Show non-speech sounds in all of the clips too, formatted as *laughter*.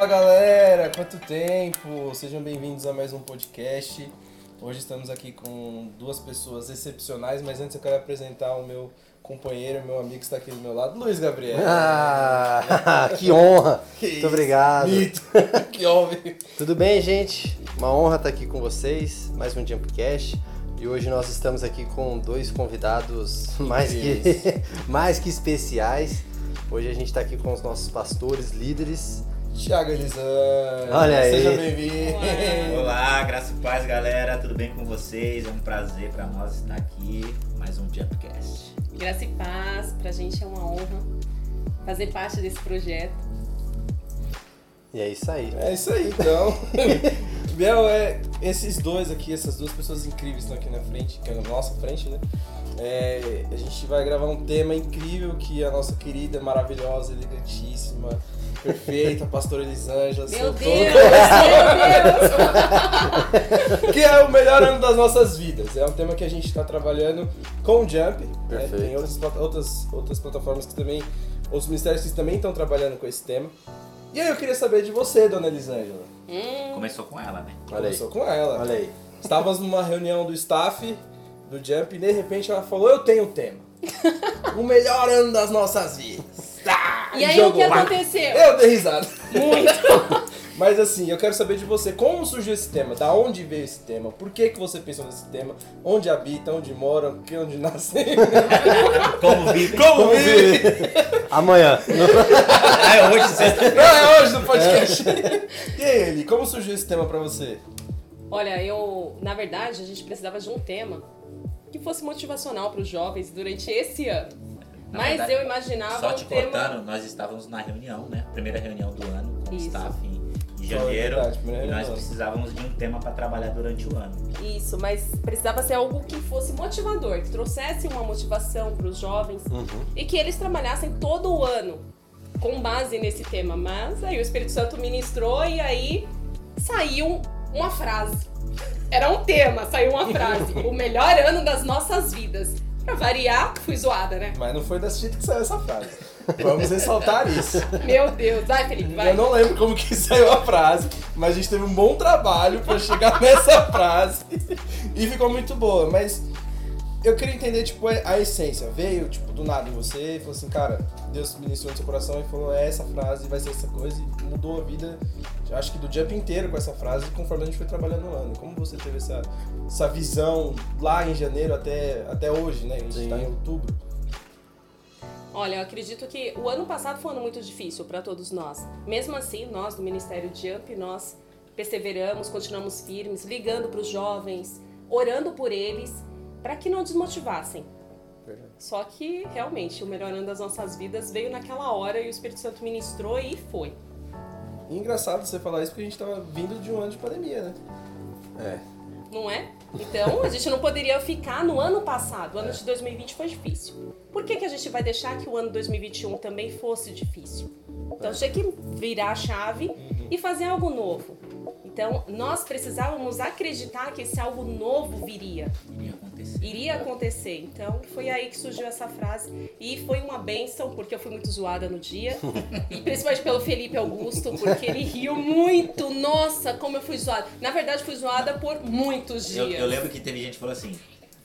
Fala galera, quanto tempo? Sejam bem-vindos a mais um podcast. Hoje estamos aqui com duas pessoas excepcionais, mas antes eu quero apresentar o meu companheiro, meu amigo que está aqui do meu lado, Luiz Gabriel. Ah, *laughs* que honra! *laughs* Que Muito isso, obrigado. Mito. *laughs* que homem. Tudo bem, gente? Uma honra estar aqui com vocês, mais um Jumpcast. E hoje nós estamos aqui com dois convidados mais que, mais que especiais. Hoje a gente está aqui com os nossos pastores, líderes. Thiago Elisângela. Olha aí. Seja bem-vindo. Olá, graça e paz, galera. Tudo bem com vocês? É um prazer para nós estar aqui. Mais um Jumpcast. Graça e paz, pra gente é uma honra fazer parte desse projeto. E é isso aí. É isso aí, então. *laughs* Biel, é, esses dois aqui, essas duas pessoas incríveis estão aqui na frente, que é na nossa frente, né? É, a gente vai gravar um tema incrível que a nossa querida, maravilhosa, elegantíssima, perfeita, pastora Elisângela, Meu Deus, meu Deus! *laughs* que é o melhor ano das nossas vidas. É um tema que a gente está trabalhando com o Jump. né? Perfeito. Tem outras, outras, outras plataformas que também, outros ministérios que também estão trabalhando com esse tema. E aí eu queria saber de você, dona Elisângela. Hum, Começou com ela, né? Olha aí. Começou com ela. Olha aí. Estávamos numa reunião do staff do Jump e de repente ela falou: Eu tenho o tema. *laughs* o melhor ano das nossas vidas. Ah, E aí o que jogou. aconteceu? Eu dei risada. Muito! *laughs* Mas assim, eu quero saber de você, como surgiu esse tema? Da onde veio esse tema? Por que, que você pensou nesse tema? Onde habita, onde mora, que onde nasce? *laughs* Como vive? Como vive? Amanhã. *laughs* É hoje, sexta Não, é hoje no podcast. e aí, Eli, como surgiu esse tema pra você? Olha, eu, na verdade, a gente precisava de um tema que fosse motivacional para os jovens durante esse ano. Na Mas verdade, eu imaginava Só te tema. cortando, nós estávamos na reunião, né? Primeira reunião do ano com o Isso. staff em, janeiro. verdade, e nós precisávamos de um tema para trabalhar durante o ano. Isso, mas precisava ser algo que fosse motivador, que trouxesse uma motivação para os jovens Uhum. e que eles trabalhassem todo o ano com base nesse tema. Mas aí o Espírito Santo ministrou e aí saiu uma frase. Era um tema, saiu uma frase. *laughs* o melhor ano das nossas vidas. Pra variar, fui zoada, né? Mas não foi desse jeito que saiu essa frase. Vamos ressaltar isso. Meu Deus. Vai, Felipe, vai. Eu não lembro como que *laughs* saiu a frase, mas a gente teve um bom trabalho pra chegar *laughs* nessa frase e ficou muito boa. Mas eu queria entender, tipo, a essência. Veio, tipo, do nada em você e falou assim, cara, Deus ministrou no seu coração e falou, é essa frase, vai ser essa coisa e mudou a vida, eu acho que do jump inteiro com essa frase, conforme a gente foi trabalhando no ano. Como você teve essa, essa visão lá em janeiro até, até hoje, né? A gente Sim. tá em outubro. Olha, eu acredito que o ano passado foi um ano muito difícil para todos nós. Mesmo assim, nós do Ministério Jump, nós perseveramos, continuamos firmes, ligando para os jovens, orando por eles, para que não desmotivassem. Verdade. Só que, realmente, o melhor ano das nossas vidas veio naquela hora e o Espírito Santo ministrou e foi. E engraçado você falar isso porque a gente tava vindo de um ano de pandemia, né? É. Não é? Então, a gente não poderia ficar no ano passado. O ano de 2020 foi difícil. Por que, que a gente vai deixar que o ano 2021 também fosse difícil? Então, tinha que virar a chave e fazer algo novo. Então, nós precisávamos acreditar que esse algo novo viria, Iria acontecer. iria acontecer. Então, foi aí que surgiu essa frase. E foi uma benção, porque eu fui muito zoada no dia. *laughs* E principalmente pelo Felipe Augusto, porque ele riu muito. Nossa, como eu fui zoada. Na verdade, fui zoada por muitos dias. Eu, eu lembro que teve gente que falou assim.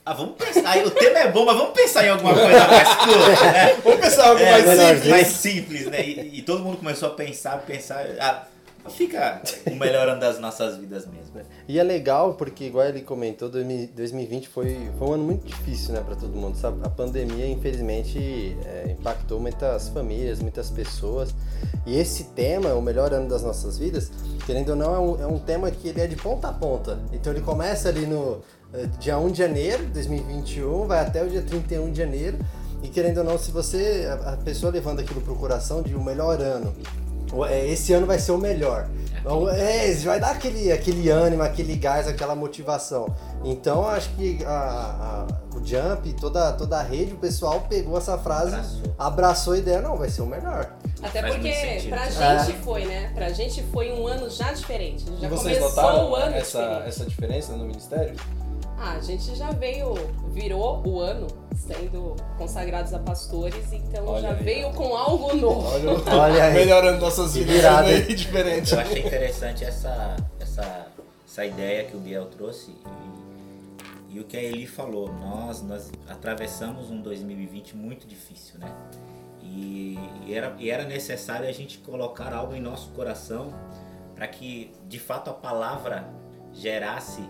Ah, vamos pensar. aí O tema é bom, mas vamos pensar em alguma coisa mais curta, né? Vamos pensar algo É, mais simples. mais simples, né? E, e todo mundo começou a pensar, pensar. Ah, fica o melhor ano das nossas vidas mesmo. E é legal porque, igual ele comentou, 2000 2020 foi, foi um ano muito difícil, né, para todo mundo. A pandemia, infelizmente, é, impactou muitas famílias, muitas pessoas. E esse tema, o melhor ano das nossas vidas, querendo ou não, é um, é um tema que ele é de ponta a ponta. Então ele começa ali no eh, dia 1 de janeiro de 2021, vai até o dia 31 de janeiro. E querendo ou não, se você, a pessoa levando aquilo pro coração de o melhor ano, o- esse ano vai ser o melhor. Então, é, vai dar aquele, aquele ânimo, aquele gás, aquela motivação. Então, acho que a- a- o Jump, toda, toda a rede, o pessoal pegou essa frase, Abraçou. abraçou, a ideia, não, vai ser o melhor. Até Faz porque pra É. gente foi, né? Pra gente foi um ano já diferente. Já E vocês começou notaram o ano essa, diferente. essa diferença no ministério? Ah, a gente já veio, virou o ano sendo consagrados a pastores, então Olha já aí. veio com algo novo. Olha, Olha aí. melhorando nossas vidas virada, aí, diferente. Eu achei interessante essa, essa, essa ideia que o Biel trouxe e, e o que a Eli falou. Nós, nós atravessamos um 2020 muito difícil, né? E, e era, e era necessário a gente colocar algo em nosso coração para que de fato a palavra gerasse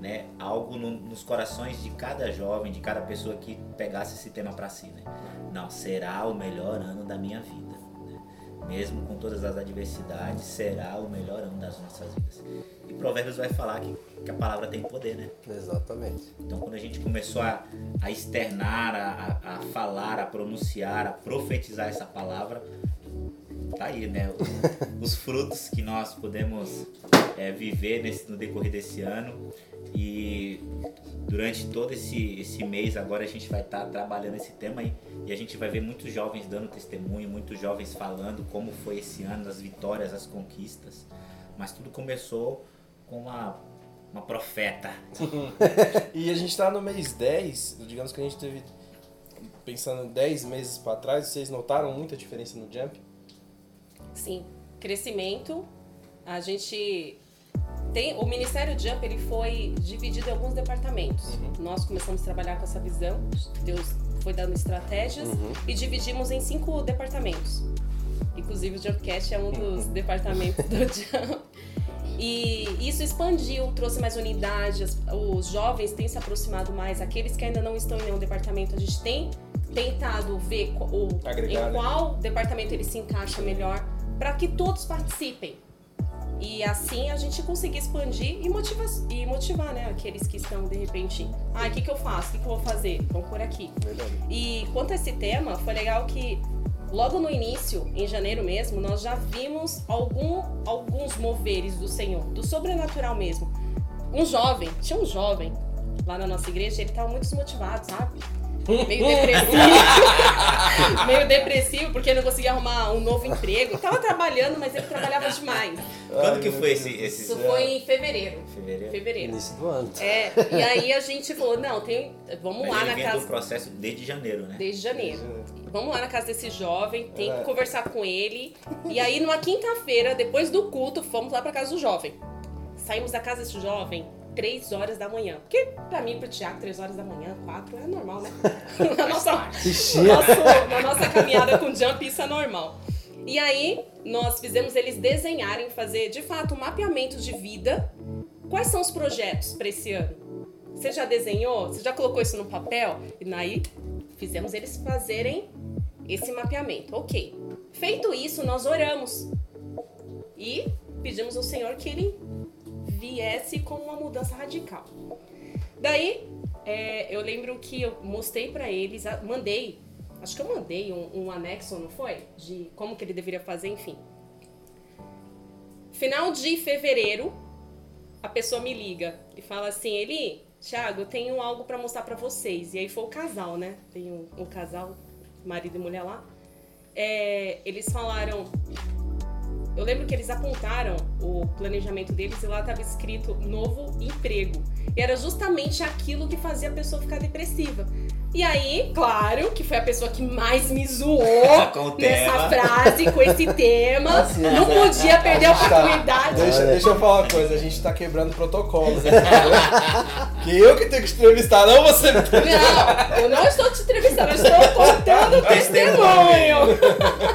né, algo no- nos corações de cada jovem, de cada pessoa que pegasse esse tema para si. Né? Não, será o melhor ano da minha vida. né? Mesmo com todas as adversidades, será o melhor ano das nossas vidas. E Provérbios vai falar que, que a palavra tem poder, né? Exatamente. Então, quando a gente começou a, a externar, a, a- falar, a pronunciar, a profetizar essa palavra, tá aí, né? O- Os frutos que nós podemos é, viver nesse, no decorrer desse ano. E durante todo esse, esse mês agora a gente vai estar trabalhando esse tema aí. E a gente vai ver muitos jovens dando testemunho, muitos jovens falando como foi esse ano, as vitórias, as conquistas. Mas tudo começou com uma, uma profeta. *laughs* E a gente tá no mês 10, digamos que a gente teve, pensando 10 meses pra trás, vocês notaram muita diferença no Jump? Sim, crescimento. A gente tem o Ministério Jump ele foi dividido em alguns departamentos. Nós começamos a trabalhar com essa visão. Deus foi dando estratégias e dividimos em cinco departamentos. Inclusive o Jumpcast é um dos departamentos do *laughs* Jump. E isso expandiu, trouxe mais unidade, os jovens têm se aproximado mais, aqueles que ainda não estão em nenhum departamento, a gente tem tentado ver o, Agregar, em né? qual departamento ele se encaixa melhor, para que todos participem. E assim a gente conseguir expandir e motivar, e motivar né, aqueles que estão de repente, ah, o que, que eu faço? O que, que eu vou fazer? Vamos por aqui. Verdade. E quanto a esse tema, foi legal que logo no início, em janeiro mesmo, nós já vimos algum, alguns moveres do Senhor, do sobrenatural mesmo. Um jovem, tinha um jovem lá na nossa igreja, ele tava muito desmotivado, sabe? Meio depressivo. *laughs* Meio depressivo, porque não conseguia arrumar um novo emprego. Ele tava trabalhando, mas ele trabalhava demais. Quando que foi esse, esse Isso foi em fevereiro. fevereiro? Fevereiro. Início do ano. É, e aí a gente falou, não, tem. Vamos Mas lá ele na casa. do processo desde janeiro, né? Desde janeiro. Vamos lá na casa desse jovem, tem É. que conversar com ele. E aí, numa quinta-feira, depois do culto, fomos lá pra casa do jovem. Saímos da casa desse jovem três horas da manhã. Porque pra mim, pro Tiago, três horas da manhã, quatro é normal, né? *laughs* *laughs* na, nossa, no nosso- na nossa caminhada com jump, isso é normal. E aí, nós fizemos eles desenharem, fazer de fato um mapeamento de vida. Quais são os projetos pra esse ano? Você já desenhou? Você já colocou isso no papel? E aí, fizemos eles fazerem esse mapeamento. Ok. Feito isso, nós oramos. E pedimos ao Senhor que Ele viesse com uma mudança radical. Daí, é, eu lembro que eu mostrei pra eles, mandei, acho que eu mandei um, um anexo, não foi? De como que ele deveria fazer, enfim. Final de fevereiro, a pessoa me liga e fala assim, Eli, Thiago, eu tenho algo pra mostrar pra vocês. E aí foi o casal, né? Tem um, um casal, marido e mulher lá. É, eles falaram. Eu lembro que eles apontaram o planejamento deles e lá estava escrito novo emprego. E era justamente aquilo que fazia a pessoa ficar depressiva. E aí, claro, que foi a pessoa que mais me zoou *laughs* nessa tema. frase, com esse tema. *laughs* Assim, Não podia perder a oportunidade. Deixa, Olha. deixa eu falar uma coisa, a gente tá quebrando protocolos? *laughs* Que eu que tenho que entrevistar, não você Não, eu não estou te entrevistando, eu estou contando o Testemunho. testemunho.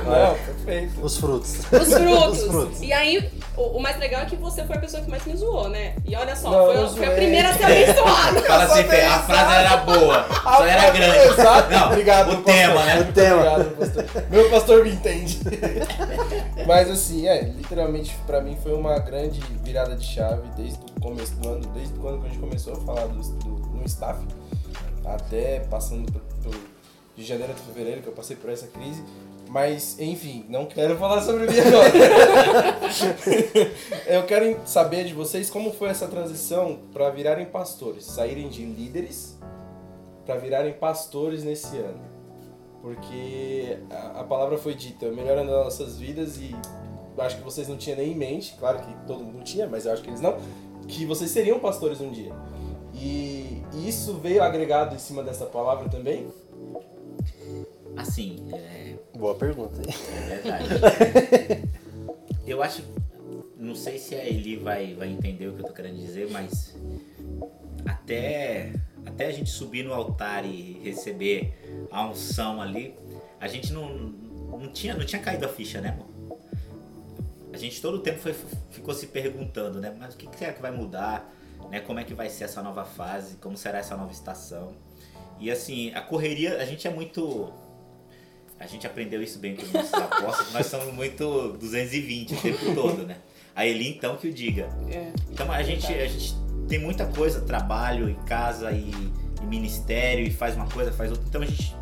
Não, perfeito. Os frutos. Os frutos. *laughs* Os frutos. E aí, o, o mais legal é que você foi a pessoa que mais me zoou, né? E olha só, Não, foi, a- foi a primeira a ser *laughs* abençoada. Fala assim, Fê, a frase era boa, só era grande. Exato. Não, Obrigado, o pastor. tema, né? O tema. Obrigado, pastor. Meu pastor me entende. *laughs* Mas assim, é, literalmente pra mim foi uma grande virada de chave desde o começo do ano, desde quando a gente começou a falar do, do- no staff, até passando por, por- de janeiro até fevereiro, que eu passei por essa crise. Mas, enfim, não quero falar sobre mim agora. *laughs* eu quero saber de vocês como foi essa transição para virarem pastores, saírem de líderes para virarem pastores nesse ano. Porque a, a palavra foi dita, melhorando as nossas vidas e acho que vocês não tinham nem em mente, claro que todo mundo tinha, mas eu acho que eles não, que vocês seriam pastores um dia. E isso veio agregado em cima dessa palavra também? Assim, é, Boa pergunta. é verdade. *laughs* Eu acho, não sei se a Eli vai, vai entender o que eu tô querendo dizer, mas até, até a gente subir no altar e receber a unção ali, a gente não, não, tinha, não tinha caído a ficha, né, irmão? A gente todo o tempo foi, ficou se perguntando, né? Mas o que será que vai mudar? Né? Como é que vai ser essa nova fase? Como será essa nova estação? E assim, a correria, a gente é muito. A gente aprendeu isso bem com os nossos apóstolos, nós somos muito 220 o tempo todo, né? A Eli então que o diga. É. Então a gente, a gente tem muita coisa, trabalho e casa e, e ministério, e faz uma coisa, faz outra. Então a gente,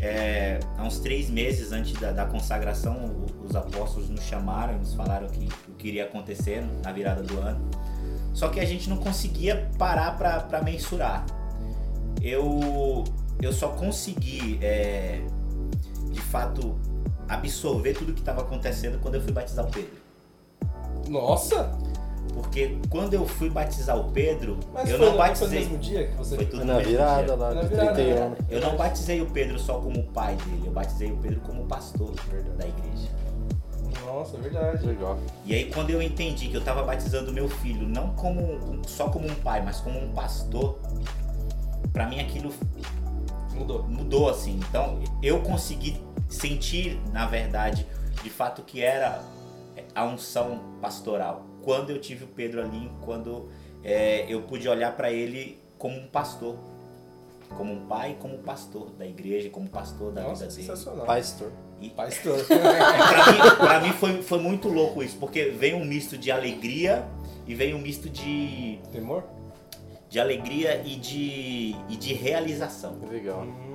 é, há uns três meses antes da, da consagração, os apóstolos nos chamaram e nos falaram que, o que iria acontecer na virada do ano. Só que a gente não conseguia parar para mensurar. Eu, eu só consegui, é, fato, absorver tudo que estava acontecendo quando eu fui batizar o Pedro. Nossa! Porque quando eu fui batizar o Pedro, Mas eu foi, não no- foi no batizei. mesmo dia que você Foi tudo na mesmo virada dia. lá Na de virada, 31. né? Eu não batizei o Pedro só como pai dele, eu batizei o Pedro como pastor da igreja. Nossa, é verdade. Legal. E aí quando eu entendi que eu estava batizando meu filho não como só como um pai, mas como um pastor, pra mim aquilo Mudou. mudou assim. Então eu consegui sentir, na verdade, de fato que era a unção pastoral. Quando eu tive o Pedro ali, quando é, eu pude olhar para ele como um pastor, como um pai, como pastor da igreja, como pastor da Nossa, vida dele. sensacional. Pastor. E Pastor. *laughs* pra mim, pra mim foi, foi muito louco isso, porque vem um misto de alegria e vem um misto de, Temor? de alegria e de, e de realização. Legal. Hum,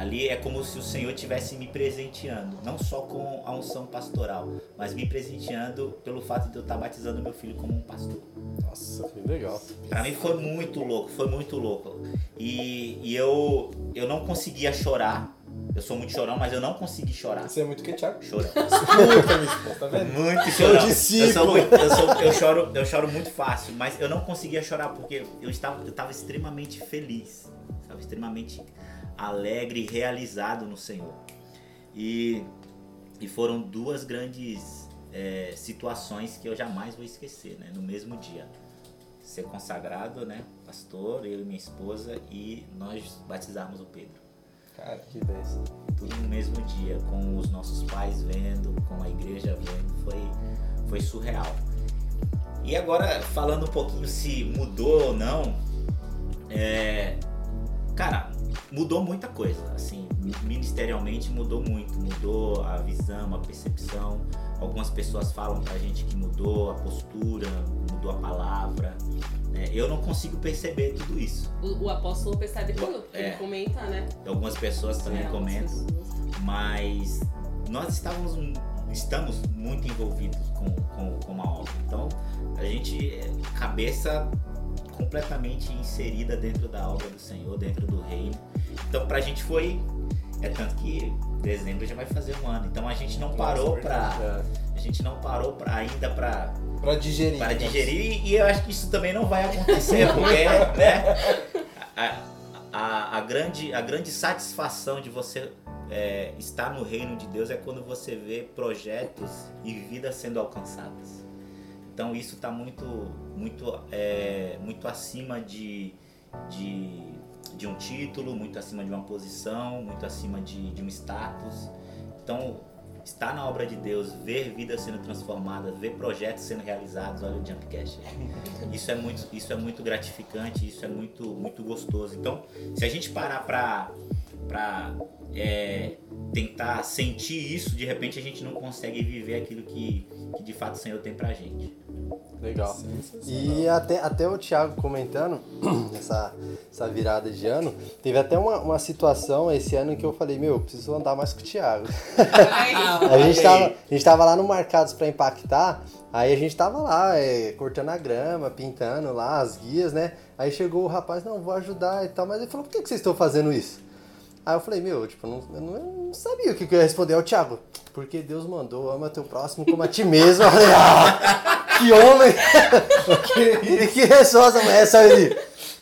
Ali é como se o Senhor estivesse me presenteando, não só com a unção pastoral, mas me presenteando pelo fato de eu estar batizando meu filho como um pastor. nossa. Que legal. Pra mim foi muito louco, foi muito louco. E, e eu, eu não conseguia chorar. Eu sou muito chorão, mas eu não consegui chorar. Você é muito que Thiago. Chorão. *laughs* Tá vendo? Muito chorão. Eu, discípulo. sou muito- eu, sou- eu choro, eu choro muito fácil, mas eu não conseguia chorar porque eu estava, eu estava extremamente feliz, estava extremamente alegre e realizado no Senhor. E, e foram duas grandes é, situações que eu jamais vou esquecer, né? No mesmo dia. Ser consagrado, né? Pastor, eu e minha esposa, e nós batizarmos o Pedro Cara, Que bênção. tudo no mesmo dia, com os nossos pais vendo, com a igreja vendo, foi, foi surreal. E agora, falando um pouquinho se mudou ou não, é, cara, mudou muita coisa, assim, ministerialmente mudou muito, mudou a visão, a percepção. Algumas pessoas falam pra gente que mudou a postura, mudou a palavra. né? Eu não consigo perceber tudo isso. O, o apóstolo percebe tudo, porque É. ele comenta, né? Algumas pessoas também É, comentam. mas nós estávamos estamos muito envolvidos com, com, com a obra. Então a gente é cabeça completamente inserida dentro da obra do Senhor, dentro do reino. Então pra gente foi é tanto que dezembro já vai fazer um ano. Então a gente não parou para É. a gente não parou para ainda para pra digerir. para digerir e eu acho que isso também não vai acontecer *laughs* porque né, a, a, a grande, a grande satisfação de você é, estar no reino de Deus é quando você vê projetos e vidas sendo alcançadas. Então isso está muito, muito, é, muito acima de, de, de um título, muito acima de uma posição, muito acima de, de um status. Então estar na obra de Deus, ver vidas sendo transformadas, ver projetos sendo realizados, olha o Jumpcast. *laughs* Isso é muito, isso é muito gratificante, isso é muito, muito gostoso. Então, se a gente parar para para tentar sentir isso, de repente a gente não consegue viver aquilo que, que de fato o Senhor tem pra gente. Legal. E até, até o Thiago comentando *clears throat* essa, essa virada de ano, teve até uma, uma situação esse ano que eu falei, meu, eu preciso andar mais com o Thiago. *laughs* A gente tava, a gente tava lá no Marcados pra Impactar, aí a gente tava lá, é, cortando a grama, pintando lá as guias, né? Aí chegou o rapaz, não, vou ajudar e tal, mas ele falou, por que, que vocês estão fazendo isso? Aí eu falei, meu, tipo, eu não, eu não, sabia o que, que eu ia responder. Aí o Thiago, porque Deus mandou, ama teu próximo como a ti mesmo. Eu falei, ah, que homem! que, *laughs* que resposta é essa aí?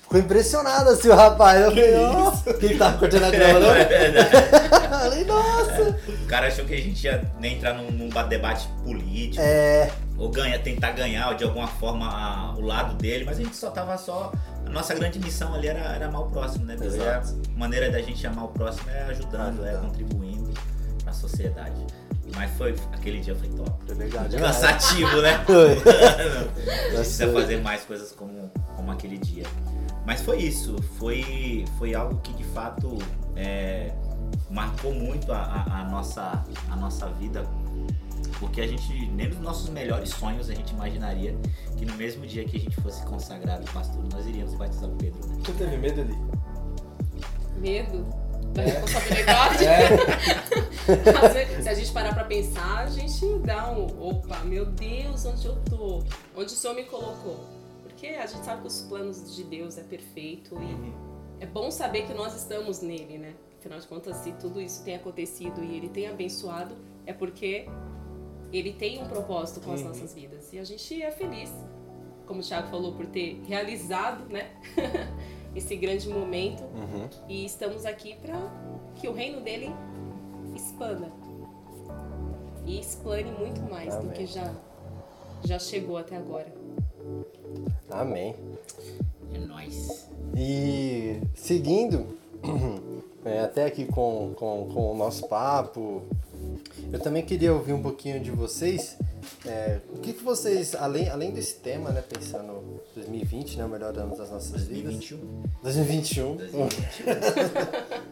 ficou impressionado assim o rapaz. Eu falei, ó, quem tava cortando a grama, não? É. *laughs* Eu falei, nossa. O cara achou que a gente ia nem entrar num, num debate político. É, ou ganha, tentar ganhar de alguma forma a- o lado dele, mas a gente só tava só. A nossa grande missão ali era, era amar o próximo, né? E a maneira da gente amar o próximo é ajudando, é contribuindo pra sociedade. Mas foi. Aquele dia foi top. foi legal demais. Cansativo, né? *laughs* Foi. *laughs* Precisa Nossa. fazer mais coisas como, como aquele dia. Mas foi isso, foi, foi algo que de fato é, marcou muito a, a- a nossa, a nossa vida, porque a gente, nem nos nossos melhores sonhos, a gente imaginaria que no mesmo dia que a gente fosse consagrado pastor, nós iríamos batizar o Pedro. Né? Você teve medo ali? Medo da responsabilidade. *laughs* É. Às vezes, se a gente parar pra pensar, a gente dá um opa, meu Deus, onde eu tô? Onde o Senhor me colocou? Porque a gente sabe que os planos de Deus é perfeito e é bom saber que nós estamos nele, né? Afinal de contas, se tudo isso tem acontecido e ele tem abençoado, é porque ele tem um propósito com as Uhum. nossas vidas. E a gente é feliz, como o Thiago falou, por ter realizado, né? *laughs* Esse grande momento Uhum. e estamos aqui para que o reino dele expanda e explane muito mais do Amém. que já já chegou até agora. Amém. É nóis. E seguindo, *clears throat* é, até aqui com, com, com o nosso papo, eu também queria ouvir um pouquinho de vocês. é, o que, que vocês, além, além desse tema, né, pensando 2020, né, o melhor ano das nossas vidas. 2021. 2021. *laughs*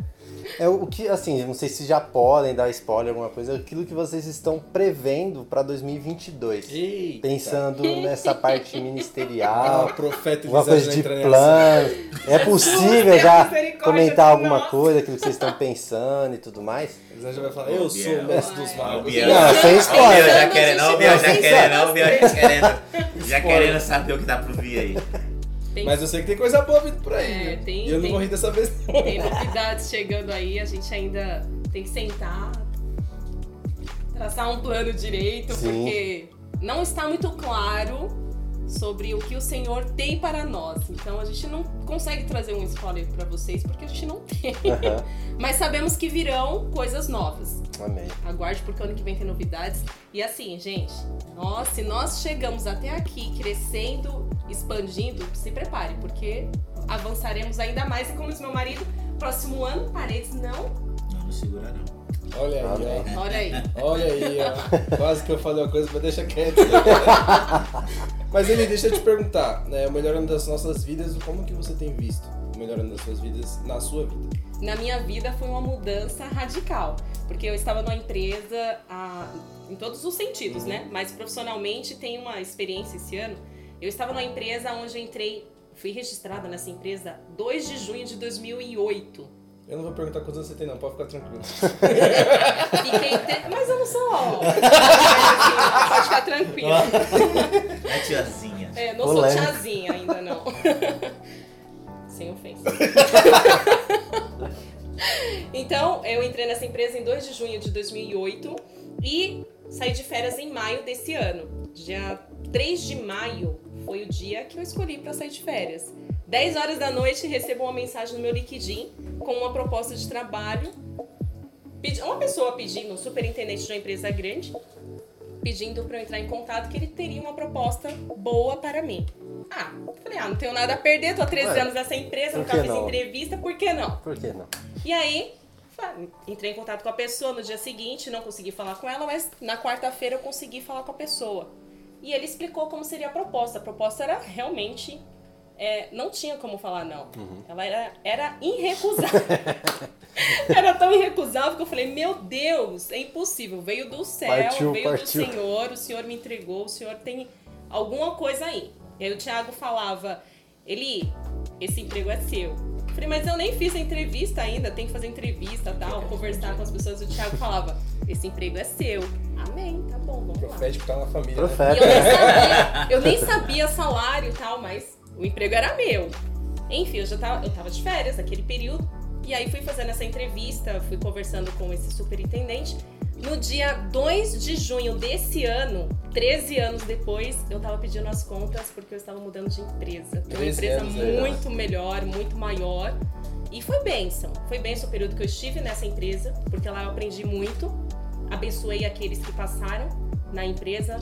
2021. É o que, assim, não sei se já podem dar spoiler alguma coisa, aquilo que vocês estão prevendo para 2022. Eita. Pensando nessa parte Ah, ministerial, *laughs* profeta alguma coisa de plano. É possível já comentar alguma nós. coisa, aquilo que vocês estão pensando e tudo mais? Elisângela vai falar, eu sou o mestre dos magos. Não, sem spoiler. já querendo, já querendo, já *laughs* querendo. Já querendo saber o que dá pro vir aí. Tem, Mas eu sei que tem coisa boa vindo por aí. É, tem- e eu não tem- vou rir dessa vez não. tem novidades chegando aí, a gente ainda tem que sentar, traçar um plano direito, Sim. porque não está muito claro sobre o que o Senhor tem para nós. Então a gente não consegue trazer um spoiler para vocês porque a gente não tem. *laughs* Mas sabemos que virão coisas novas. Amém. Aguarde porque ano que vem tem novidades. E assim, gente, nós, se nós chegamos até aqui crescendo, expandindo, se prepare, porque avançaremos ainda mais. E como diz meu marido, próximo ano, paredes não. Não, não segura não. Olha aí, Amém. ó. Olha aí. Olha aí, ó. *laughs* Quase que eu falei uma coisa, *laughs* mas deixa quieto. mas ele deixa eu te perguntar, né? O melhor ano das nossas vidas, como que você tem visto o melhor ano das suas vidas na sua vida? Na minha vida foi uma mudança radical, porque eu estava numa empresa ah, em todos os sentidos, né? Mas profissionalmente tem uma experiência esse ano. Eu estava numa empresa onde eu entrei, fui registrada nessa empresa 2 de junho de 2008. Eu não vou perguntar quantos anos você tem, não, pode ficar tranquilo. *laughs* Fiquei. *laughs* Mas eu não sou. Pode ficar tranquilo. É tiazinha. É, não sou Polêmico. tiazinha ainda, não. *laughs* Sem ofensa. Então, eu entrei nessa empresa em 2 de junho de 2008 e saí de férias em maio desse ano. Dia 3 de maio foi o dia que eu escolhi para sair de férias. 10 horas da noite recebo uma mensagem no meu LinkedIn com uma proposta de trabalho. Uma pessoa pedindo, um superintendente de uma empresa grande, pedindo para eu entrar em contato que ele teria uma proposta boa para mim. Ah, falei, ah, não tenho nada a perder, tô há 13 Ué, anos nessa empresa, nunca fiz não? entrevista, por que não? Por que não? E aí, entrei em contato com a pessoa no dia seguinte, não consegui falar com ela, mas na quarta-feira eu consegui falar com a pessoa. E ele explicou como seria a proposta. A proposta era realmente. é, não tinha como falar não. Ela era, era irrecusável. *laughs* era tão irrecusável que eu falei: Meu Deus, é impossível. Veio do céu, Partiu, veio partiu. do Senhor, o Senhor me entregou, o Senhor tem alguma coisa aí. E aí o Thiago falava: Eli, esse emprego é seu. Eu falei, mas eu nem fiz a entrevista ainda, tem que fazer entrevista tal, conversar com as pessoas. O Thiago falava: Esse emprego é seu. Amém, tá bom, vamos lá. Profético tá na família. né? E Profeta. eu nem sabia, eu nem sabia salário e tal, mas o emprego era meu. Enfim, eu já tava, eu tava de férias naquele período. E aí fui fazendo essa entrevista, fui conversando com esse superintendente. No dia 2 de junho desse ano, 13 anos depois, eu tava pedindo as contas porque eu estava mudando de empresa. Uma 13 empresa muito melhor, muito maior. E foi bênção. Foi bênção o período que eu estive nessa empresa, porque lá eu aprendi muito. Abençoei aqueles que passaram na empresa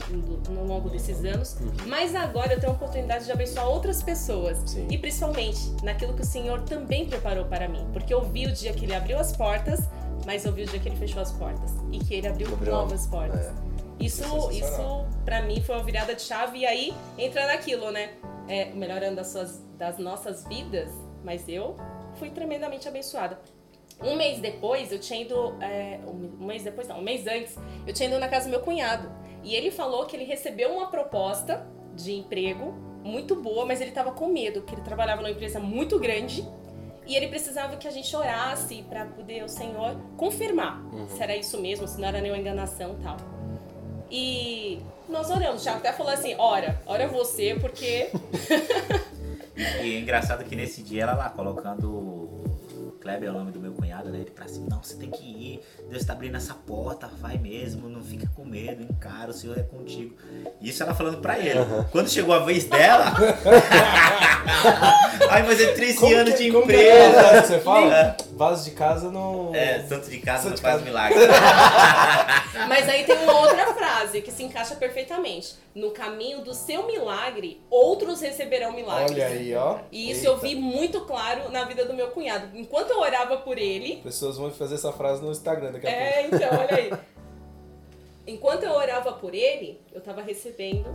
no, longo desses anos. Mas agora eu tenho a oportunidade de abençoar outras pessoas. Sim. E principalmente naquilo que o Senhor também preparou para mim. Porque eu vi o dia que ele abriu as portas, mas eu vi o dia que ele fechou as portas. E que ele abriu novas portas. é. Isso, isso pra mim foi uma virada de chave. E aí entra naquilo, né? É, o melhor ano das, suas, das nossas vidas, mas eu fui tremendamente abençoada. Um mês depois, eu tinha ido. é, um, mês depois, não, um mês antes, eu tinha ido na casa do meu cunhado. E ele falou que ele recebeu uma proposta de emprego muito boa, mas ele tava com medo, porque ele trabalhava numa empresa muito grande e ele precisava que a gente orasse para poder o Senhor confirmar se era isso mesmo, se não era nenhuma enganação e tal. E nós oramos. O Thiago até falou assim: ora, ora você, porque. *laughs* E é engraçado que nesse dia ela lá colocando Kleber é o nome do meu cunhado, né? Ele pra cima, não, você tem que ir, Deus tá abrindo essa porta, vai mesmo, não fica com medo, encara, o Senhor é contigo. Isso ela falando pra ele. Quando chegou a vez dela, ai, mas é 13 Como anos que- de é empresa. que você fala? É. Vaso de casa não. É, santo de casa Santo não de faz casa. milagre. *laughs* Mas aí tem uma outra frase que se encaixa perfeitamente. No caminho do seu milagre, outros receberão milagres. Olha aí, ó. E isso Eita. eu vi muito claro na vida do meu cunhado. Enquanto eu orava por ele. Pessoas vão fazer essa frase no Instagram daqui a pouco. É, então, olha aí. *laughs* Enquanto eu orava por ele, eu tava recebendo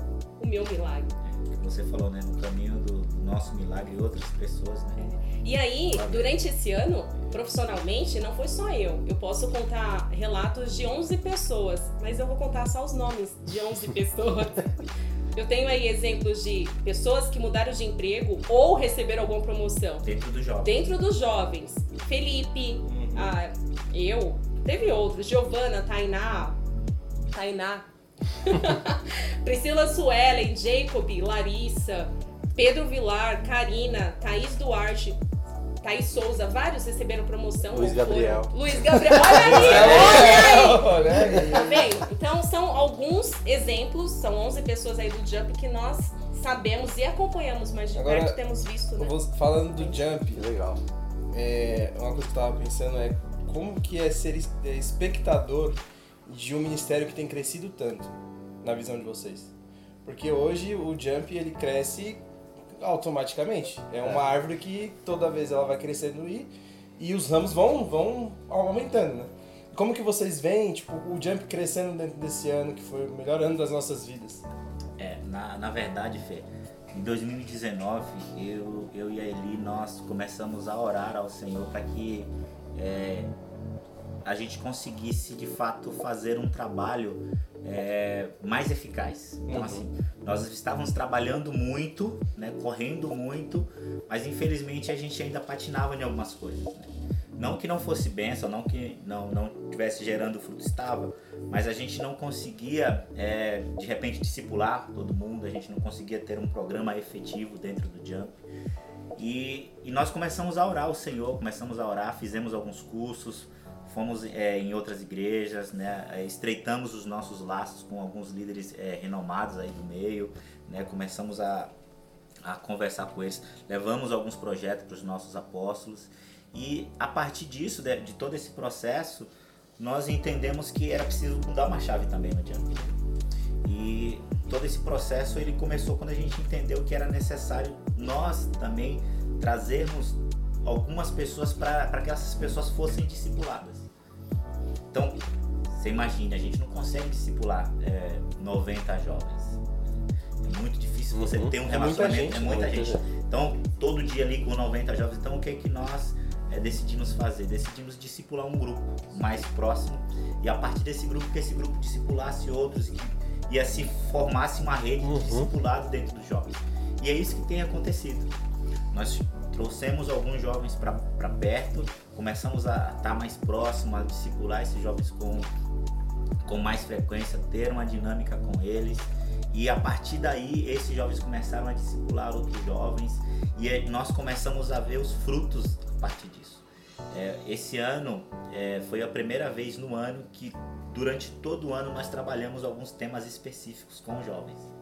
o meu milagre. Você falou, né? No caminho do, do nosso milagre, outras pessoas, né? E aí, durante esse ano, profissionalmente, não foi só eu. Eu posso contar relatos de 11 pessoas, mas eu vou contar só os nomes de 11 *laughs* pessoas. Eu tenho aí exemplos de pessoas que mudaram de emprego ou receberam alguma promoção. Dentro do jovem. Dentro dos jovens, Felipe, ah, eu, teve outros, Giovana, Tainá, Tainá, *laughs* Priscila Suelen, Jacob, Larissa, Pedro Vilar, Karina, Thaís Duarte, Thaís Souza, vários receberam promoção. Luiz Gabriel. Luiz Gabriel, olha aí, olha aí! Olha aí. *laughs* Tá vendo? Então são alguns exemplos, são 11 pessoas aí do Jump que nós sabemos e acompanhamos, mas de Agora, perto temos visto, né? Eu vou- Falando do Jump, legal. é, uma coisa que eu tava pensando é como que é ser é, espectador de um ministério que tem crescido tanto, na visão de vocês. Porque hoje o Jump ele cresce automaticamente. É uma árvore que toda vez ela vai crescendo e, e os ramos vão, vão aumentando, né? Como que vocês veem tipo, o Jump crescendo dentro desse ano, que foi o melhor ano das nossas vidas? É, na, na verdade, Fê, em 2019, eu, eu e a Eli, nós começamos a orar ao Senhor para que é, a gente conseguisse, de fato, fazer um trabalho é, mais eficaz. Então, Uhum. assim, nós estávamos trabalhando muito, né, correndo muito, mas infelizmente a gente ainda patinava em algumas coisas. né? Não que não fosse bênção, não que não não estivesse gerando fruto, estava, mas a gente não conseguia, é, de repente, discipular todo mundo, a gente não conseguia ter um programa efetivo dentro do Jump. E, e nós começamos a orar ao Senhor, começamos a orar, fizemos alguns cursos, fomos é, em outras igrejas, né, é, estreitamos os nossos laços com alguns líderes é, renomados aí do meio, né, começamos a, a conversar com eles, levamos alguns projetos para os nossos apóstolos e a partir disso, de, de todo esse processo, nós entendemos que era preciso mudar uma chave também no Jump. E todo esse processo ele começou quando a gente entendeu que era necessário nós também trazermos algumas pessoas para que essas pessoas fossem discipuladas. Então, você imagina, a gente não consegue discipular é, 90 jovens. É muito difícil você Uhum. ter um É muita relacionamento, gente, é muita gente. Então, todo dia ali com 90 jovens, então o que é que nós é, decidimos fazer? Decidimos discipular um grupo mais próximo e a partir desse grupo, que esse grupo discipulasse outros e, e assim formasse uma rede Uhum. de discipulado dentro dos jovens. E é isso que tem acontecido. Nós trouxemos alguns jovens para perto, começamos a estar mais próximo, a discipular esses jovens com, com mais frequência, ter uma dinâmica com eles. E a partir daí, esses jovens começaram a discipular outros jovens e eh, nós começamos a ver os frutos a partir disso. É, esse ano é, foi a primeira vez no ano que durante todo o ano nós trabalhamos alguns temas específicos com jovens.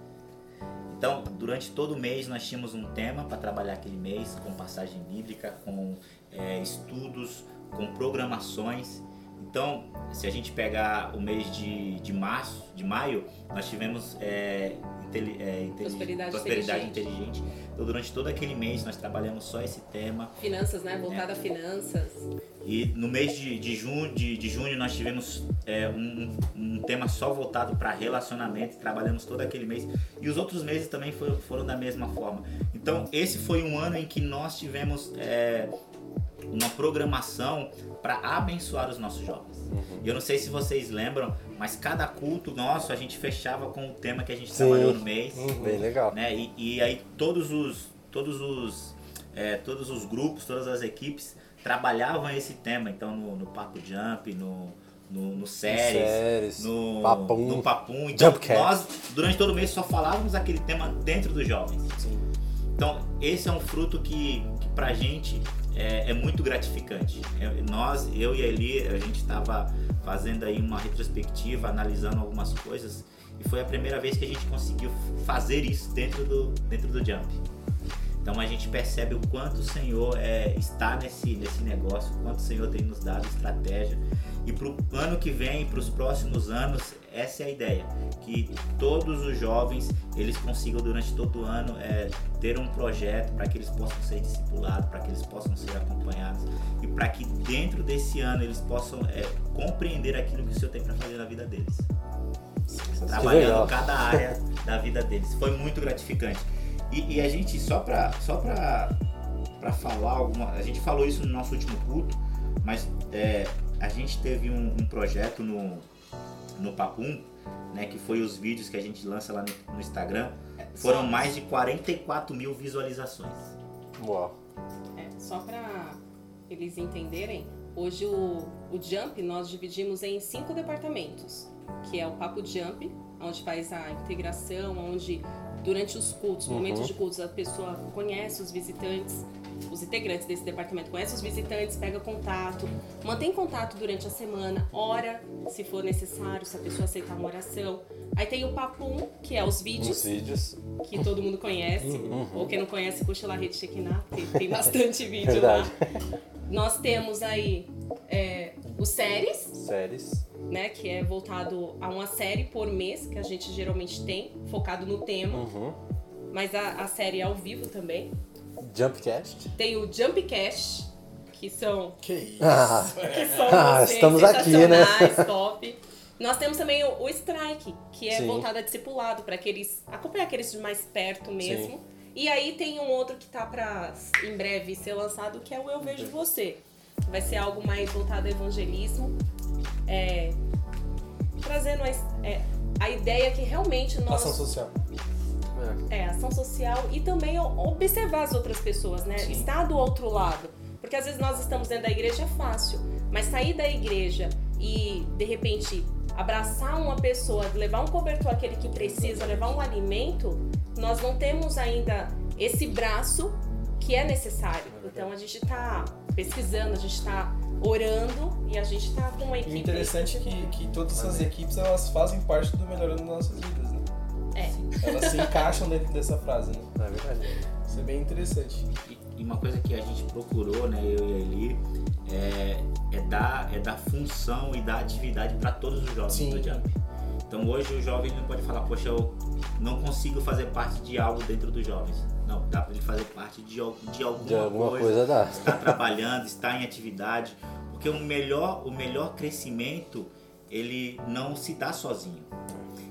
Então, durante todo o mês nós tínhamos um tema para trabalhar aquele mês, com passagem bíblica, com é, estudos, com programações. Então, se a gente pegar o mês de, de março, de maio, nós tivemos é, inteli, é, intelig, Prosperidade prosperidade inteligente. inteligente. Então, durante todo aquele mês nós trabalhamos só esse tema. Finanças, né? Voltada a finanças. E no mês de, de, junho, de, de junho nós tivemos é, um, um tema só voltado para relacionamento, trabalhamos todo aquele mês. E os outros meses também foram, foram da mesma forma. Então, esse foi um ano em que nós tivemos é, uma programação para abençoar os nossos jovens. E eu não sei se vocês lembram, mas cada culto nosso a gente fechava com o tema que a gente Sim. trabalhou no mês Bem legal. né? E, e aí todos os todos os é, todos os grupos, todas as equipes trabalhavam esse tema. Então no, no Papo Jump, no no, no séries, Séries, no Papum. no Papum. Então nós durante todo o mês só falávamos aquele tema dentro dos jovens. Então esse é um fruto que, que pra gente é, é muito gratificante. É, nós, eu e a Eli, a gente estava fazendo aí uma retrospectiva, analisando algumas coisas e foi a primeira vez que a gente conseguiu fazer isso dentro do, dentro do Jump. Então a gente percebe o quanto o Senhor é, está nesse, nesse negócio, o quanto o Senhor tem nos dado estratégia. E para o ano que vem, para os próximos anos, essa é a ideia. Que todos os jovens, eles consigam durante todo o ano é, ter um projeto para que eles possam ser discipulados, para que eles possam ser acompanhados. E para que dentro desse ano eles possam é, compreender aquilo que o Senhor tem para fazer na vida deles trabalhando cada área da vida deles. Foi muito gratificante. E, e a gente, só pra, só pra, pra falar alguma. A gente falou isso no nosso último culto, mas é, a gente teve um, um projeto no, no Papum, né? Que foi os vídeos que a gente lança lá no, no Instagram. Foram mais de 44 mil visualizações. Uau. É, só para eles entenderem, hoje o, o Jump nós dividimos em cinco departamentos, que é o Papo Jump, onde faz a integração, onde durante os cultos, momentos de cultos, a pessoa conhece os visitantes, os integrantes desse departamento conhecem os visitantes, pega contato, mantém contato durante a semana, ora se for necessário, se a pessoa aceitar uma oração. Aí tem o Papum, que é os vídeos, Os vídeos. que todo mundo conhece, ou quem não conhece, puxa lá a Rede Shekinah, tem, tem bastante *laughs* vídeo Verdade. lá. Nós temos aí é, os séries, Séries. né, que é voltado a uma série por mês, que a gente geralmente tem, focado no tema, Uhum. mas a, a série é ao vivo também. Jumpcast. Tem o Jumpcast, que são Que isso. Ah, que são Ah, vocês, estamos aqui, né? sensacionais, top. Nós temos também o, o Strike, que é Sim. voltado a discipulado, para aqueles. acompanhar aqueles de mais perto mesmo. E aí tem um outro que tá pra em breve ser lançado, que é o Eu Vejo Você. Vai ser algo mais voltado ao evangelismo. é, trazendo a, é, a ideia que realmente nós. Ação social. É, ação social e também observar as outras pessoas, né? Sim. Estar do outro lado. Porque às vezes nós estamos dentro da igreja é fácil, mas sair da igreja e de repente abraçar uma pessoa, levar um cobertor àquele que precisa, levar um alimento, nós não temos ainda esse braço que é necessário. Então a gente está pesquisando, a gente está orando e a gente está com uma E o equipe. interessante é que, que todas essas equipes elas fazem parte do melhorando nossas vidas, É. Elas se encaixam dentro dessa frase, né? É verdade. Isso é bem interessante. E, e uma coisa que a gente procurou, né, eu e a Eli, é, é, dar, é dar função e dar atividade para todos os jovens Sim. do Jump. Então hoje o jovem não pode falar, poxa, eu não consigo fazer parte de algo dentro dos jovens. Não, dá para ele fazer parte de, de alguma, De alguma coisa, coisa dá. está trabalhando, está em atividade, porque o melhor, o melhor crescimento ele não se dá sozinho.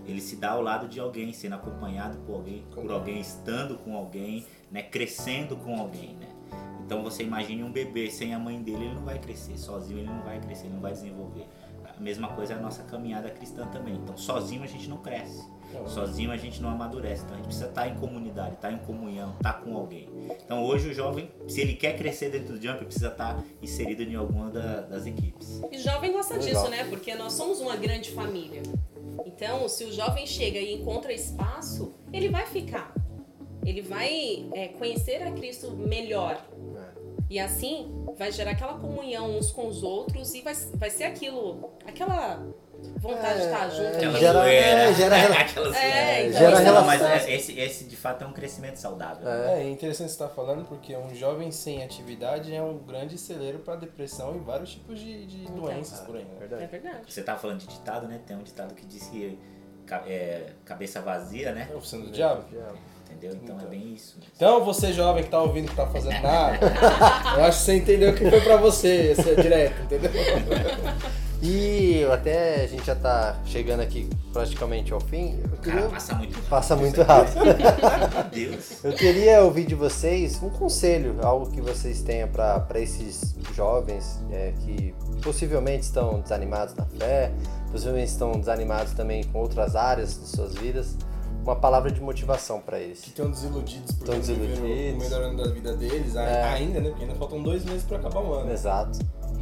Ele se dá ao lado de alguém, sendo acompanhado por alguém, por alguém, estando com alguém, né, crescendo com alguém, né? Então você imagine um bebê sem a mãe dele, ele não vai crescer, sozinho ele não vai crescer, ele não vai desenvolver. A mesma coisa é a nossa caminhada cristã também. Então sozinho a gente não cresce. Sozinho a gente não amadurece, então a gente precisa estar em comunidade, estar em comunhão, estar com alguém. Então hoje o jovem, se ele quer crescer dentro do Jump, precisa estar inserido em alguma da- das equipes. E jovem gosta disso, né? Porque nós somos uma grande família. Então, se o jovem chega e encontra espaço, ele vai ficar. Ele vai é, conhecer a Cristo melhor. E assim vai gerar aquela comunhão uns com os outros e vai, vai ser aquilo, aquela vontade de estar junto. é, Aquela gera- zoeira. é, gera- *laughs* Aquela É, zoeira. então, gera relação. Mas é- é- esse, esse de fato é um crescimento saudável. É. É interessante você estar falando porque um jovem sem atividade é um grande celeiro para depressão e vários tipos de, de doenças por aí. Né? É Verdade. verdade. Você tava falando de ditado, né? Tem um ditado que diz que é, cabeça vazia, né? É oficina do diabo. Entendeu? Então, Então. é bem isso. mesmo. Então, você jovem que tá ouvindo que tá fazendo nada, *laughs* eu acho que você entendeu que foi pra você, esse é direto, entendeu? *laughs* E até a gente já tá chegando aqui praticamente ao fim. Eu Cara, queria... passa muito rápido. Passa muito isso rápido. *laughs* Meu Deus. Eu queria ouvir de vocês um conselho, algo que vocês tenham para esses jovens é, que possivelmente estão desanimados na fé, possivelmente estão desanimados também com outras áreas de suas vidas. Uma palavra de motivação para eles. Que estão desiludidos porque Tão não viveram desiludidos. o melhor ano da vida deles, É. ainda, né? Porque ainda faltam dois meses pra acabar o ano. Exato.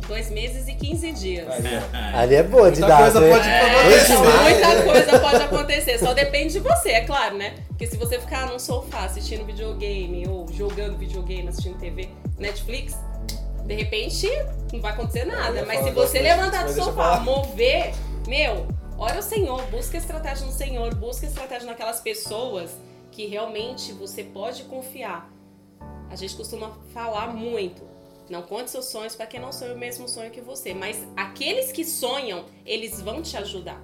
Dois meses e 15 dias. Aí. *laughs* Ali é boa de Muita dar. coisa né? pode É. acontecer. Muita coisa pode acontecer, só depende de você, é claro, né? Porque se você ficar num sofá assistindo videogame ou jogando videogame, assistindo TV, Netflix, de repente não vai acontecer nada. Mas se você levantar do sofá, mover, meu, ora o Senhor, busca estratégia no Senhor, busca estratégia naquelas pessoas que realmente você pode confiar. A gente costuma falar muito. Não conte seus sonhos para quem não sonha o mesmo sonho que você. Mas aqueles que sonham, eles vão te ajudar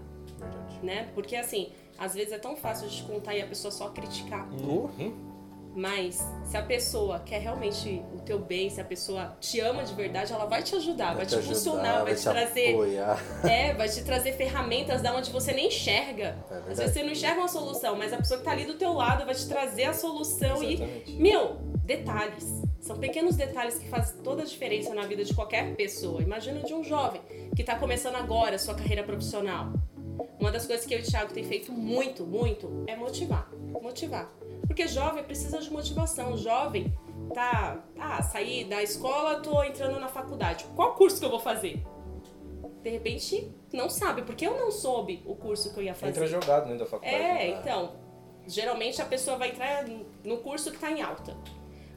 né? Porque assim, às vezes é tão fácil de contar e a pessoa só criticar. Uhum. Mas se a pessoa quer realmente o teu bem, se a pessoa te ama de verdade, ela vai te ajudar, vai, te ajudar, impulsionar, vai te trazer, apoiar. é, vai te trazer ferramentas da onde você nem enxerga. É Às verdade. vezes você não enxerga uma solução, mas a pessoa que tá ali do teu lado vai te trazer a solução e Exatamente. meu, detalhes. São pequenos detalhes que fazem toda a diferença na vida de qualquer pessoa. Imagina de um jovem que está começando agora a sua carreira profissional. Uma das coisas que eu e o Thiago tem feito muito, muito, é motivar. Motivar. Porque jovem precisa de motivação. Jovem tá. Ah, saí da escola, tô entrando na faculdade. Qual curso que eu vou fazer? De repente, não sabe, porque eu não soube o curso que eu ia fazer. Entra jogado dentro da faculdade. É, né? então, geralmente a pessoa vai entrar no curso que tá em alta.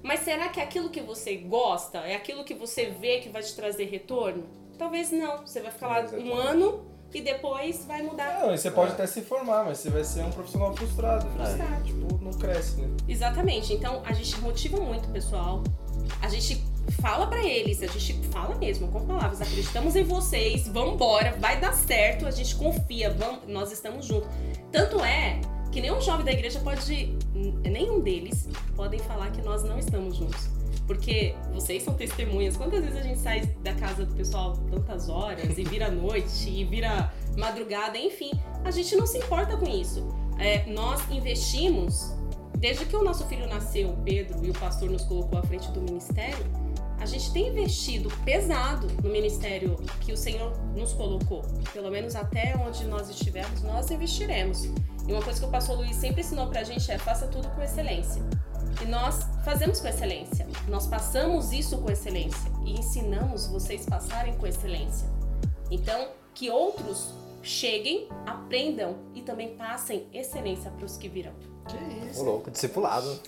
Mas será que é aquilo que você gosta, é aquilo que você vê que vai te trazer retorno? Talvez não. Você vai ficar lá um Exatamente. ano e depois vai mudar. Não, e você pode até se formar, mas você vai ser um profissional frustrado. né? Frustrado. Tipo, não cresce, né? Exatamente. Então a gente motiva muito o pessoal. A gente fala pra eles, a gente fala mesmo com palavras, acreditamos em vocês, vambora, vai dar certo, a gente confia, vamos, nós estamos juntos. Tanto é que nenhum jovem da igreja pode, nenhum deles podem falar que nós não estamos juntos. Porque vocês são testemunhas. Quantas vezes a gente sai da casa do pessoal tantas horas e vira *laughs* noite e vira madrugada, enfim, a gente não se importa com isso. É, nós investimos Desde que o nosso filho nasceu, o Pedro, e o pastor nos colocou à frente do ministério, a gente tem investido pesado no ministério que o Senhor nos colocou. Pelo menos até onde nós estivermos, nós investiremos. E uma coisa que o pastor Luiz sempre ensinou pra gente é faça tudo com excelência. E nós fazemos com excelência. Nós passamos isso com excelência e ensinamos vocês passarem com excelência. Então, que outros cheguem, aprendam e também passem excelência para os que virão. Que Ô, isso? louco, discipulado.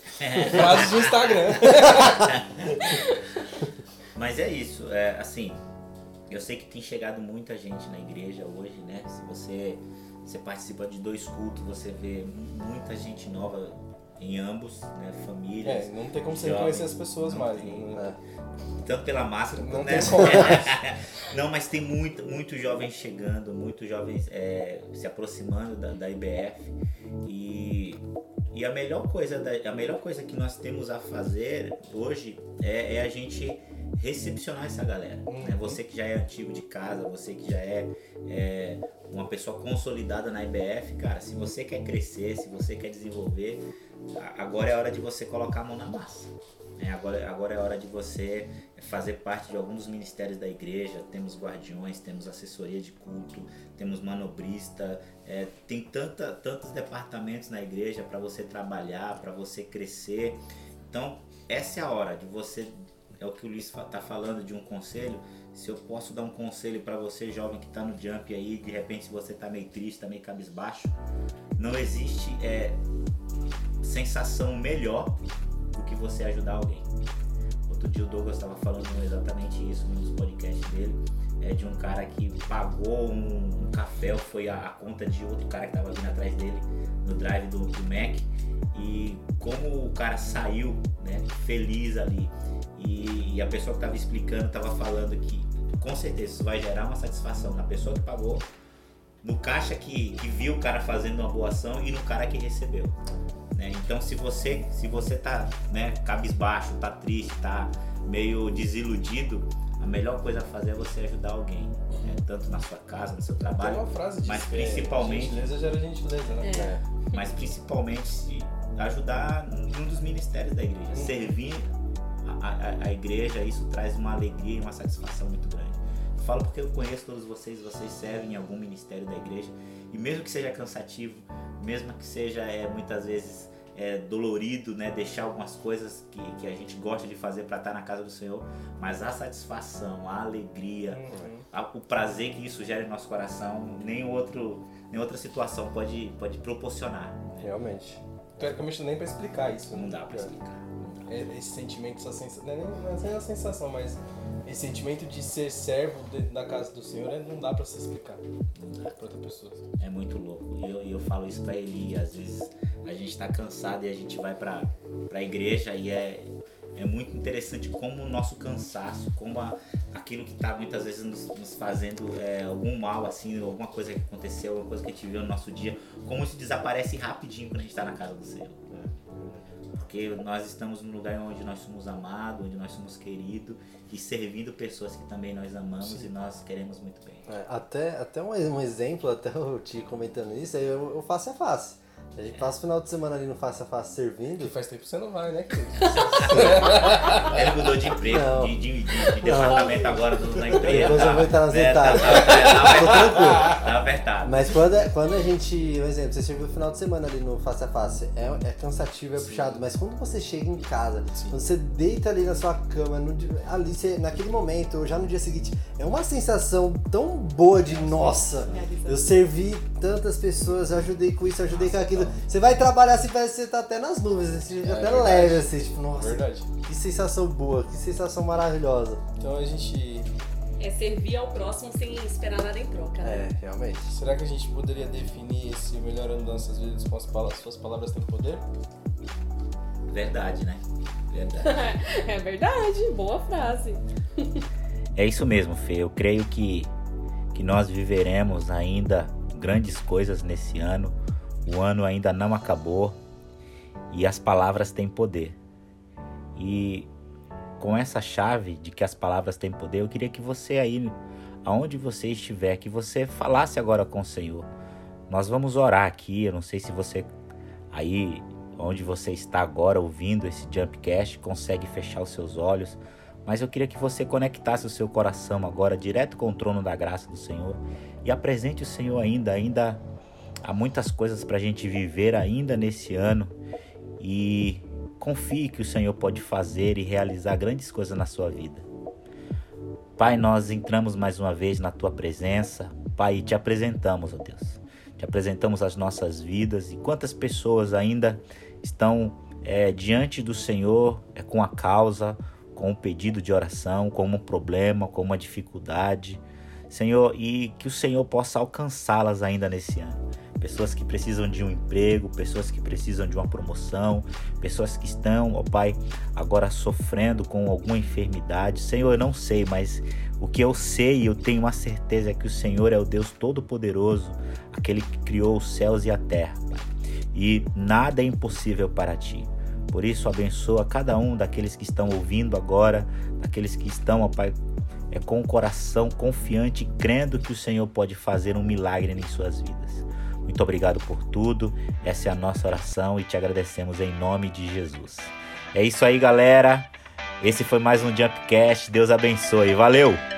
Frases do Instagram. *laughs* Mas é isso, é assim, eu sei que tem chegado muita gente na igreja hoje, né? Se você, você participa de dois cultos, você vê muita gente nova em ambos, né? Famílias. É, não tem como você conhecer as pessoas Não mais. tem. né? Tanto pela máscara Não quanto tem né? *laughs* Não, mas tem muito, muitos jovens chegando, muitos jovens é, se aproximando da, da IBF e, e a melhor coisa da, a melhor coisa que nós temos a fazer hoje é, é a gente recepcionar essa galera. né? Você que já é antigo de casa, você que já é, é, uma pessoa consolidada na IBF, cara, se você quer crescer, se você quer desenvolver, agora é a hora de você colocar a mão na massa. Né? agora, agora é hora de você fazer parte de alguns ministérios da igreja. Temos guardiões, temos assessoria de culto, temos manobrista, é, tem tanta, tantos departamentos na igreja para você trabalhar, para você crescer. Então, essa é a hora de você. É o que o Luiz está falando de um conselho. Se eu posso dar um conselho para você, jovem que está no jump aí, de repente, se você está meio triste, está meio cabisbaixo, não existe é, sensação melhor você ajudar alguém. outro dia o Douglas estava falando exatamente isso nos podcasts dele. É de um cara que pagou um, um café, foi a, a, conta de outro cara que estava vindo atrás dele no drive do, do Mac. E como o cara saiu né, feliz ali. E, e a pessoa que estava explicando estava falando que com certeza isso vai gerar uma satisfação na pessoa que pagou, no caixa que, que viu o cara fazendo uma boa ação e no cara que recebeu. Né? Então se você se você tá né, cabisbaixo, tá triste, tá meio desiludido, a melhor coisa a fazer é você ajudar alguém, né? tanto na sua casa, no seu trabalho, Tem uma frase disso, mas é, principalmente, gentileza gera gentileza, né? É. mas principalmente se ajudar num dos ministérios da igreja, Uhum. servir a, a, a igreja, isso traz uma alegria e uma satisfação muito grande. Eu falo porque eu conheço todos vocês, vocês servem em algum ministério da igreja e mesmo que seja cansativo, mesmo que seja é, muitas vezes é, dolorido, né, deixar algumas coisas que, que a gente gosta de fazer para estar na casa do Senhor, mas a satisfação, a alegria, Uhum. a- o prazer que isso gera em nosso coração, nem outro, nem outra situação pode, pode proporcionar. Realmente. Teoricamente nem pra explicar isso. Não né? dá para explicar. É, Esse sentimento, essa sensação, não é não é nem a sensação, mas esse sentimento de ser servo dentro da casa do Senhor é- não dá pra se explicar pra outra pessoa. É muito louco. E eu, eu falo isso pra ele, às vezes a gente tá cansado e a gente vai pra, pra igreja e é, é muito interessante como o nosso cansaço, como a- aquilo que tá muitas vezes nos, nos fazendo é, algum mal, assim, alguma coisa que aconteceu, alguma coisa que a gente viu no nosso dia, como isso desaparece rapidinho quando a gente tá na casa do Senhor. Porque nós estamos num lugar onde nós somos amados, onde nós somos queridos e servindo pessoas que também nós amamos e nós queremos muito bem. É, até até um, um exemplo, até eu te comentando isso, eu, eu face a face. A gente passa o final de semana ali no face a face Que servindo. faz tempo que você não vai, né, querido? *laughs* Ele mudou de emprego, Não. de, de, de, de departamento agora do, na empresa. Depois eu vou entrar nas É, detalhes. Tá, tá, tá, Tô tá, tranquilo. tá apertado. Mas quando, é- quando a gente, um exemplo, você serviu o final de semana ali no face a face, é, é cansativo, é puxado, mas quando você chega em casa, Sim. quando você deita ali na sua cama, no ali você, naquele momento, ou já no dia seguinte, é uma sensação tão boa de nossa, eu servi tantas pessoas, eu ajudei com isso, eu ajudei com aquilo. Você vai trabalhar assim, parece que você tá até nas nuvens, assim, você fica É até verdade. leve, assim, tipo, nossa, Verdade. que sensação boa, que sensação maravilhosa. Então a gente. É servir ao próximo sem esperar nada em troca, né? É, realmente. Será que a gente poderia definir esse melhorando nossas vidas com as palavras, suas palavras têm poder? Verdade, né? Verdade. *laughs* É verdade, boa frase. É isso mesmo, Fê. Eu creio que, que nós viveremos ainda grandes coisas nesse ano. O ano ainda não acabou e as palavras têm poder. E com essa chave de que as palavras têm poder, eu queria que você aí, aonde você estiver, que você falasse agora com o Senhor. Nós vamos orar aqui. Eu não sei se você aí onde você está agora ouvindo esse Jumpcast consegue fechar os seus olhos. Mas eu queria que você conectasse o seu coração agora direto com o trono da graça do Senhor e apresente o Senhor ainda, ainda há muitas coisas para a gente viver ainda nesse ano e confie que o Senhor pode fazer e realizar grandes coisas na sua vida. Pai, nós entramos mais uma vez na tua presença, Pai, e te apresentamos, ó Deus. Te apresentamos as nossas vidas e quantas pessoas ainda estão é, diante do Senhor é, com a causa, com um pedido de oração, com um problema, com uma dificuldade. Senhor, e que o Senhor possa alcançá-las ainda nesse ano. Pessoas que precisam de um emprego, pessoas que precisam de uma promoção, pessoas que estão, ó Pai, agora sofrendo com alguma enfermidade. Senhor, eu não sei, mas o que eu sei e eu tenho uma certeza é que o Senhor é o Deus Todo-Poderoso, aquele que criou os céus e a terra, Pai. E nada é impossível para ti. Por isso, abençoa cada um daqueles que estão ouvindo agora, daqueles que estão, ó Pai, é, com o coração confiante, crendo que o Senhor pode fazer um milagre em suas vidas. Muito obrigado por tudo. Essa é a nossa oração e te agradecemos em nome de Jesus. É isso aí, galera. Esse foi mais um Jumpcast. Deus abençoe. Valeu!